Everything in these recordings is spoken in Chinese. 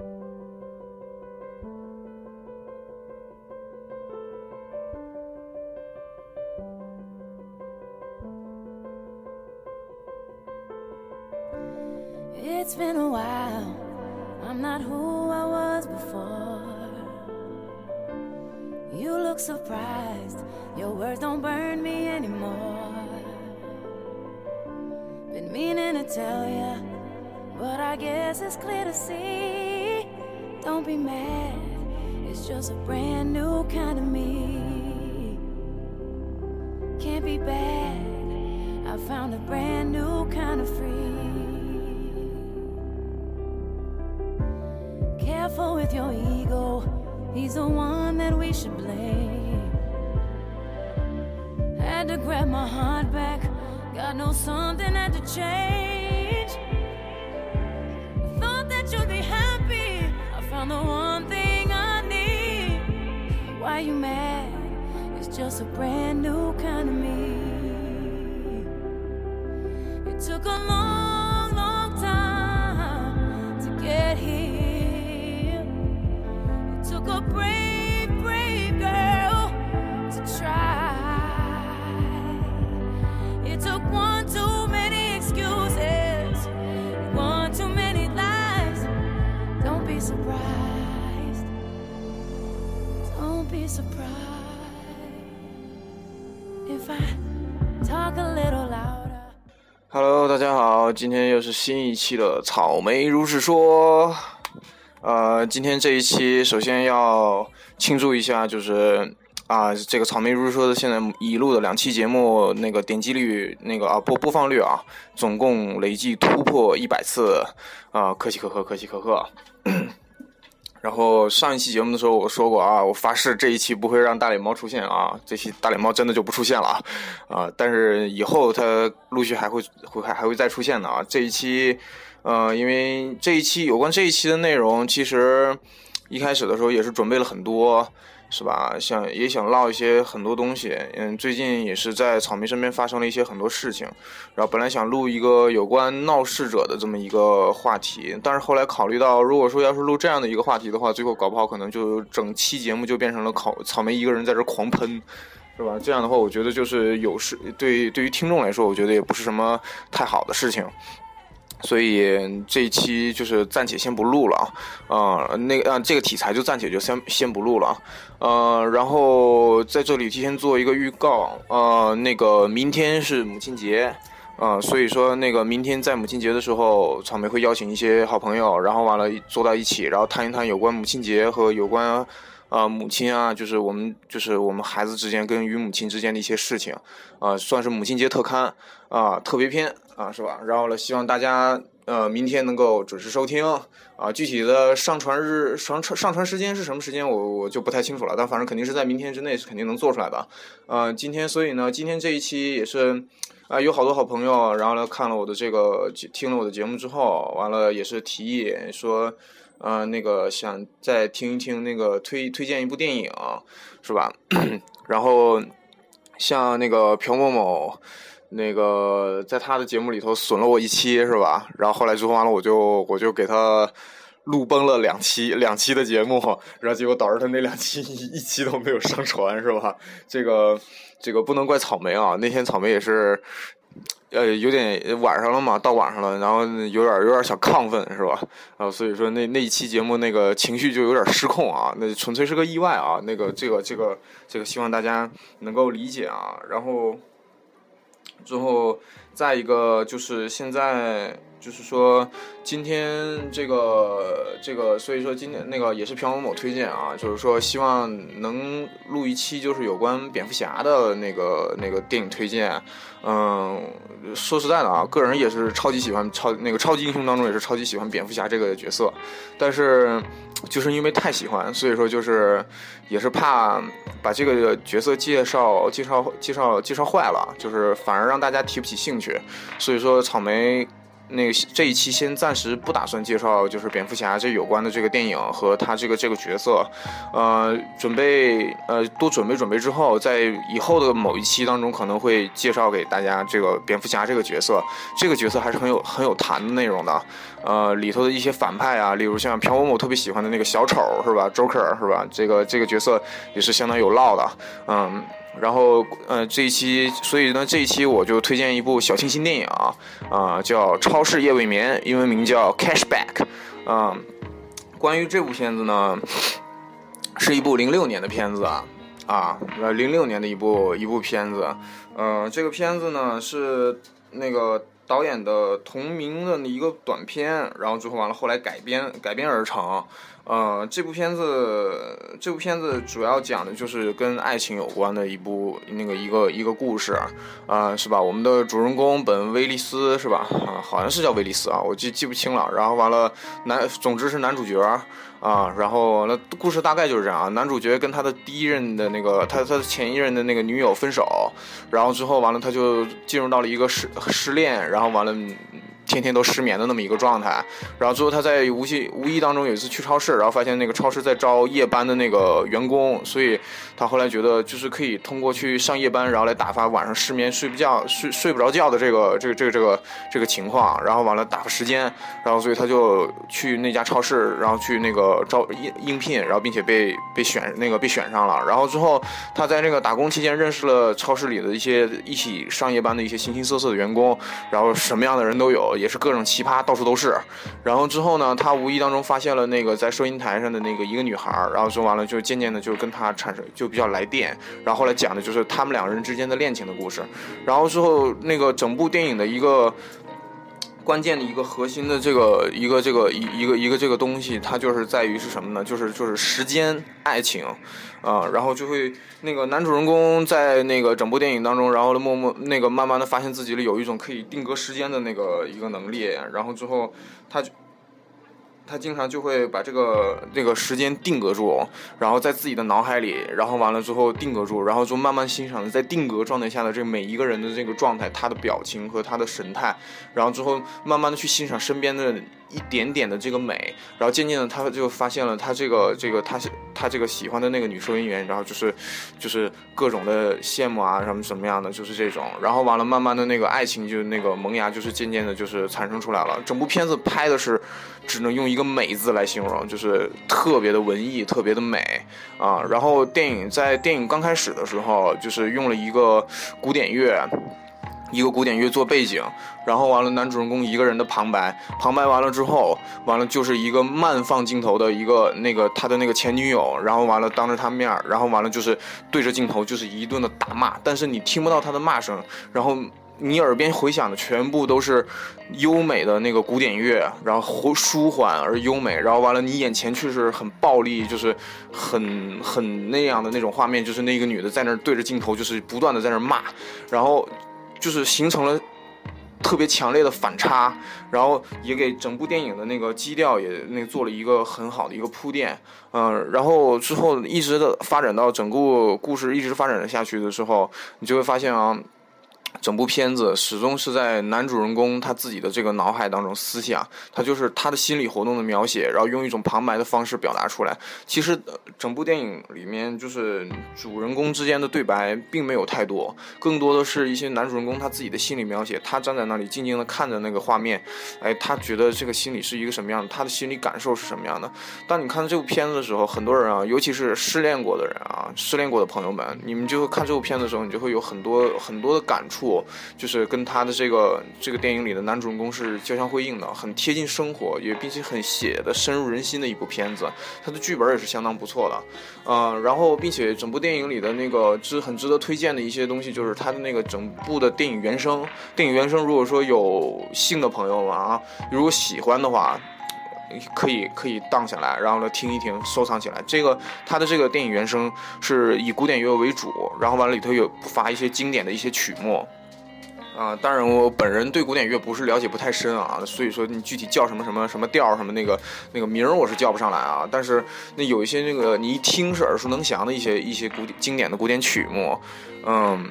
It's been a while. I'm not who I was before. You look surprised. Your words don't burn me anymore. Been meaning to tell ya, but I guess it's clear to see. Don't be mad. It's just a brand new kind of me. Can't be bad. I found a brand new kind of free. Careful with your ego, he's the one that we should blame. Had to grab my heart back, God knows something had to change. Found the one thing I need. Why you mad? It's just a brand new kind of me. It took a long, Hello，大家好，今天又是新一期的草莓如是说。呃，今天这一期首先要庆祝一下，就是啊，这个草莓如是说的现在已录的两期节目，那个点击率那个啊播播放率啊，总共累计突破一百次啊，可喜可贺，可喜可贺。然后上一期节目的时候我说过啊，我发誓这一期不会让大脸猫出现啊，这期大脸猫真的就不出现了啊，但是以后它陆续还会会还还会再出现的啊。这一期，呃，因为这一期有关这一期的内容，其实一开始的时候也是准备了很多。是吧？想也想唠一些很多东西，嗯，最近也是在草莓身边发生了一些很多事情，然后本来想录一个有关闹事者的这么一个话题，但是后来考虑到，如果说要是录这样的一个话题的话，最后搞不好可能就整期节目就变成了草草莓一个人在这狂喷，是吧？这样的话，我觉得就是有事对对于听众来说，我觉得也不是什么太好的事情。所以这一期就是暂且先不录了啊，呃，那个啊，这个题材就暂且就先先不录了啊，呃，然后在这里提前做一个预告，呃，那个明天是母亲节，呃，所以说那个明天在母亲节的时候，草莓会邀请一些好朋友，然后完了坐到一起，然后谈一谈有关母亲节和有关。啊，母亲啊，就是我们，就是我们孩子之间跟与母亲之间的一些事情，啊，算是母亲节特刊啊，特别篇啊，是吧？然后呢，希望大家呃明天能够准时收听啊。具体的上传日上传上传时间是什么时间，我我就不太清楚了，但反正肯定是在明天之内是肯定能做出来的。呃，今天所以呢，今天这一期也是啊，有好多好朋友，然后呢看了我的这个听了我的节目之后，完了也是提议说。呃，那个想再听一听那个推推荐一部电影，是吧？然后像那个朴某某，那个在他的节目里头损了我一期，是吧？然后后来之后完了，我就我就给他录崩了两期两期的节目，然后结果导致他那两期一期都没有上传，是吧？这个这个不能怪草莓啊，那天草莓也是。呃，有点晚上了嘛，到晚上了，然后有点有点小亢奋，是吧？然后，所以说那那一期节目那个情绪就有点失控啊，那纯粹是个意外啊，那个这个这个这个希望大家能够理解啊。然后之后再一个就是现在就是说今天这个这个，所以说今天那个也是朴某某推荐啊，就是说希望能录一期就是有关蝙蝠侠的那个那个电影推荐。嗯，说实在的啊，个人也是超级喜欢超那个超级英雄当中也是超级喜欢蝙蝠侠这个角色，但是就是因为太喜欢，所以说就是也是怕把这个角色介绍介绍介绍介绍坏了，就是反而让大家提不起兴趣，所以说草莓那个这一期先暂时不打算介绍就是蝙蝠侠这有关的这个电影和他这个这个角色，呃，准备呃多准备准备之后，在以后的某一期当中可能会介绍给大家这个蝙蝠侠这个角色，这个角色还是很有很有谈的内容的，呃，里头的一些反派啊，例如像朴某某特别喜欢的那个小丑是吧，Joker 是吧，这个这个角色也是相当有烙的，嗯。然后，呃，这一期，所以呢，这一期我就推荐一部小清新电影啊，啊，叫《超市夜未眠》，英文名叫《Cashback》。嗯，关于这部片子呢，是一部零六年的片子啊，啊，呃，零六年的一部一部片子。嗯，这个片子呢是那个导演的同名的一个短片，然后最后完了后来改编改编而成。呃，这部片子，这部片子主要讲的就是跟爱情有关的一部那个一个一个故事，啊，是吧？我们的主人公本威利斯是吧？啊，好像是叫威利斯啊，我记记不清了。然后完了，男，总之是男主角啊。然后那故事大概就是这样啊，男主角跟他的第一任的那个他他的前一任的那个女友分手，然后之后完了他就进入到了一个失失恋，然后完了。天天都失眠的那么一个状态，然后最后他在无意无意当中有一次去超市，然后发现那个超市在招夜班的那个员工，所以他后来觉得就是可以通过去上夜班，然后来打发晚上失眠睡不觉睡睡不着觉的这个这个这个这个这个情况，然后完了打发时间，然后所以他就去那家超市，然后去那个招应应聘，然后并且被被选那个被选上了，然后之后他在那个打工期间认识了超市里的一些一起上夜班的一些形形色色的员工，然后什么样的人都有。也是各种奇葩到处都是，然后之后呢，他无意当中发现了那个在收银台上的那个一个女孩，然后说完了就渐渐的就跟他产生就比较来电，然后后来讲的就是他们两个人之间的恋情的故事，然后之后那个整部电影的一个。关键的一个核心的这个一个这个一一个一个这个东西，它就是在于是什么呢？就是就是时间爱情，啊，然后就会那个男主人公在那个整部电影当中，然后默默那个慢慢的发现自己里有一种可以定格时间的那个一个能力，然后之后他就。他经常就会把这个那个时间定格住，然后在自己的脑海里，然后完了之后定格住，然后就慢慢欣赏在定格状态下的这每一个人的这个状态，他的表情和他的神态，然后之后慢慢的去欣赏身边的。一点点的这个美，然后渐渐的他就发现了他这个这个他他这个喜欢的那个女收银员，然后就是就是各种的羡慕啊什么什么样的，就是这种，然后完了慢慢的那个爱情就那个萌芽，就是渐渐的就是产生出来了。整部片子拍的是只能用一个美字来形容，就是特别的文艺，特别的美啊。然后电影在电影刚开始的时候，就是用了一个古典乐。一个古典乐做背景，然后完了，男主人公一个人的旁白，旁白完了之后，完了就是一个慢放镜头的一个那个他的那个前女友，然后完了当着他面然后完了就是对着镜头就是一顿的大骂，但是你听不到他的骂声，然后你耳边回响的全部都是优美的那个古典乐，然后舒缓而优美，然后完了你眼前却是很暴力，就是很很那样的那种画面，就是那个女的在那对着镜头就是不断的在那骂，然后。就是形成了特别强烈的反差，然后也给整部电影的那个基调也那做了一个很好的一个铺垫，嗯，然后之后一直的发展到整个故事一直发展下去的时候，你就会发现啊。整部片子始终是在男主人公他自己的这个脑海当中思想，他就是他的心理活动的描写，然后用一种旁白的方式表达出来。其实整部电影里面就是主人公之间的对白并没有太多，更多的是一些男主人公他自己的心理描写。他站在那里静静的看着那个画面，哎，他觉得这个心理是一个什么样的，他的心理感受是什么样的。当你看到这部片子的时候，很多人啊，尤其是失恋过的人啊，失恋过的朋友们，你们就会看这部片子的时候，你就会有很多很多的感触。就是跟他的这个这个电影里的男主人公是交相辉映的，很贴近生活，也并且很写的深入人心的一部片子。他的剧本也是相当不错的，嗯，然后并且整部电影里的那个值很值得推荐的一些东西，就是他的那个整部的电影原声。电影原声，如果说有幸的朋友们啊，如果喜欢的话。可以可以荡下来，然后呢听一听，收藏起来。这个它的这个电影原声是以古典乐为主，然后完了里头有发一些经典的一些曲目。啊，当然我本人对古典乐不是了解不太深啊，所以说你具体叫什么什么什么调什么那个那个名儿我是叫不上来啊。但是那有一些那个你一听是耳熟能详的一些一些古典经典的古典曲目，嗯。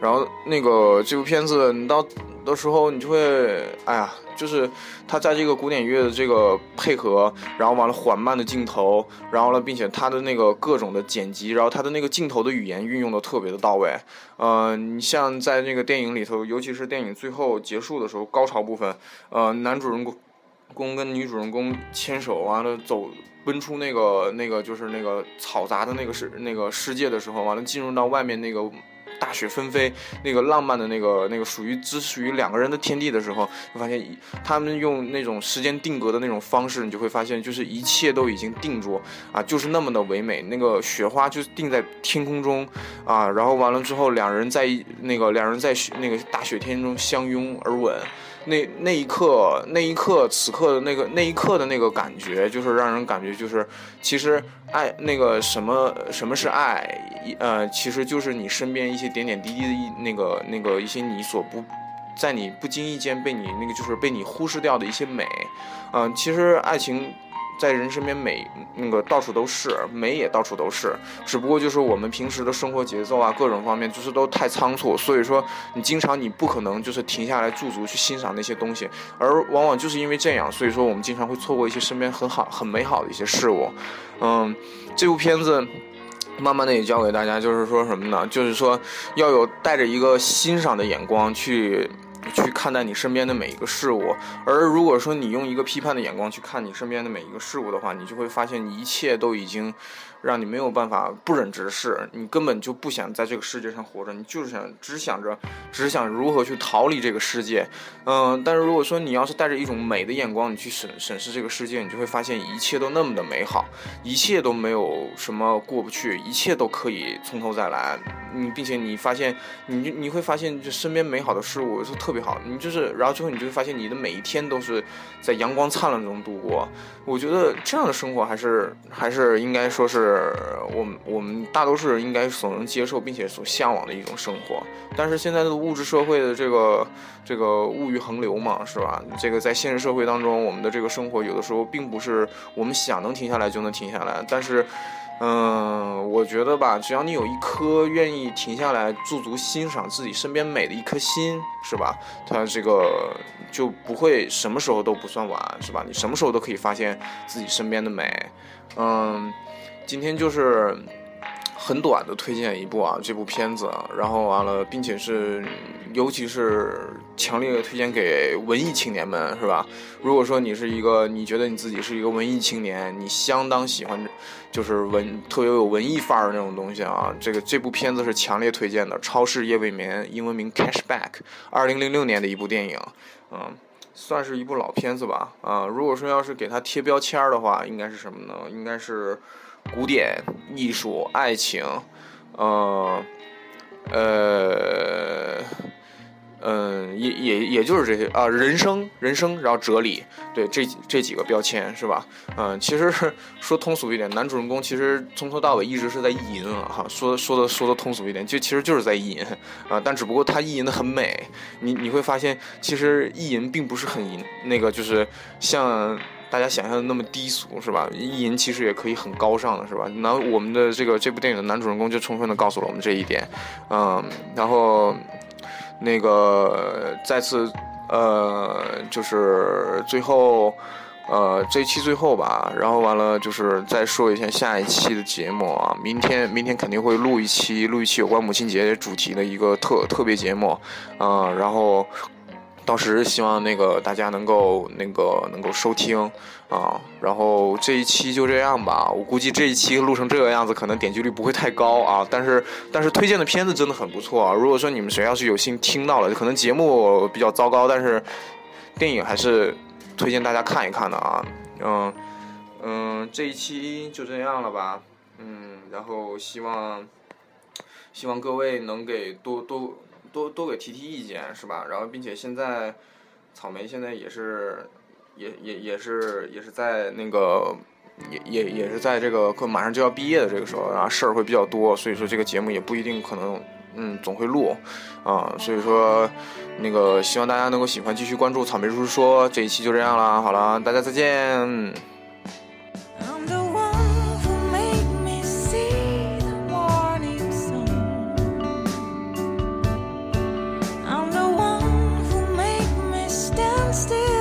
然后那个这部片子，你到到时候你就会，哎呀，就是他在这个古典乐的这个配合，然后完了缓慢的镜头，然后呢，并且他的那个各种的剪辑，然后他的那个镜头的语言运用的特别的到位。呃，你像在那个电影里头，尤其是电影最后结束的时候，高潮部分，呃，男主人公跟女主人公牵手完了走。奔出那个那个就是那个嘈杂的那个世那个世界的时候，完了进入到外面那个大雪纷飞那个浪漫的那个那个属于只属于两个人的天地的时候，就发现他们用那种时间定格的那种方式，你就会发现就是一切都已经定住啊，就是那么的唯美。那个雪花就定在天空中啊，然后完了之后，两人在那个两人在雪那个大雪天中相拥而吻。那那一刻，那一刻，此刻的那个那一刻的那个感觉，就是让人感觉就是，其实爱那个什么什么是爱，呃，其实就是你身边一些点点滴滴的一那个那个一些你所不在你不经意间被你那个就是被你忽视掉的一些美，嗯，其实爱情。在人身边美，那个到处都是美，也到处都是。只不过就是我们平时的生活节奏啊，各种方面就是都太仓促，所以说你经常你不可能就是停下来驻足去欣赏那些东西，而往往就是因为这样，所以说我们经常会错过一些身边很好、很美好的一些事物。嗯，这部片子慢慢的也教给大家，就是说什么呢？就是说要有带着一个欣赏的眼光去。去看待你身边的每一个事物，而如果说你用一个批判的眼光去看你身边的每一个事物的话，你就会发现一切都已经。让你没有办法不忍直视，你根本就不想在这个世界上活着，你就是想只想着，只想如何去逃离这个世界。嗯，但是如果说你要是带着一种美的眼光，你去审审视这个世界，你就会发现一切都那么的美好，一切都没有什么过不去，一切都可以从头再来。你并且你发现，你你会发现就身边美好的事物是特别好，你就是，然后之后你就会发现你的每一天都是在阳光灿烂中度过。我觉得这样的生活还是还是应该说是。是我们我们大多数人应该所能接受并且所向往的一种生活，但是现在的物质社会的这个这个物欲横流嘛，是吧？这个在现实社会当中，我们的这个生活有的时候并不是我们想能停下来就能停下来，但是。嗯，我觉得吧，只要你有一颗愿意停下来驻足欣赏自己身边美的一颗心，是吧？它这个就不会什么时候都不算晚，是吧？你什么时候都可以发现自己身边的美。嗯，今天就是。很短的推荐一部啊，这部片子，然后完了，并且是，尤其是强烈的推荐给文艺青年们，是吧？如果说你是一个，你觉得你自己是一个文艺青年，你相当喜欢，就是文特别有文艺范儿的那种东西啊，这个这部片子是强烈推荐的，《超市夜未眠》，英文名《Cashback》，二零零六年的一部电影，嗯，算是一部老片子吧，啊，如果说要是给它贴标签儿的话，应该是什么呢？应该是。古典艺术、爱情，呃，呃，嗯，也也也就是这些啊，人生、人生，然后哲理，对，这这几个标签是吧？嗯，其实说通俗一点，男主人公其实从头到尾一直是在意淫啊，哈，说说的说的通俗一点，就其实就是在意淫啊，但只不过他意淫的很美，你你会发现，其实意淫并不是很淫，那个就是像。大家想象的那么低俗是吧？意淫其实也可以很高尚的是吧？那我们的这个这部电影的男主人公就充分的告诉了我们这一点，嗯，然后那个再次呃，就是最后呃这期最后吧，然后完了就是再说一下下一期的节目啊，明天明天肯定会录一期录一期有关母亲节主题的一个特特别节目，啊，然后。到时希望那个大家能够那个能够收听啊，然后这一期就这样吧。我估计这一期录成这个样子，可能点击率不会太高啊。但是但是推荐的片子真的很不错啊。如果说你们谁要是有幸听到了，可能节目比较糟糕，但是电影还是推荐大家看一看的啊。嗯嗯，这一期就这样了吧。嗯，然后希望希望各位能给多多。多多给提提意见是吧？然后并且现在，草莓现在也是，也也也是也是在那个，也也也是在这个快马上就要毕业的这个时候，然后事儿会比较多，所以说这个节目也不一定可能，嗯，总会录，啊，所以说那个希望大家能够喜欢，继续关注草莓叔叔说这一期就这样了，好了，大家再见。still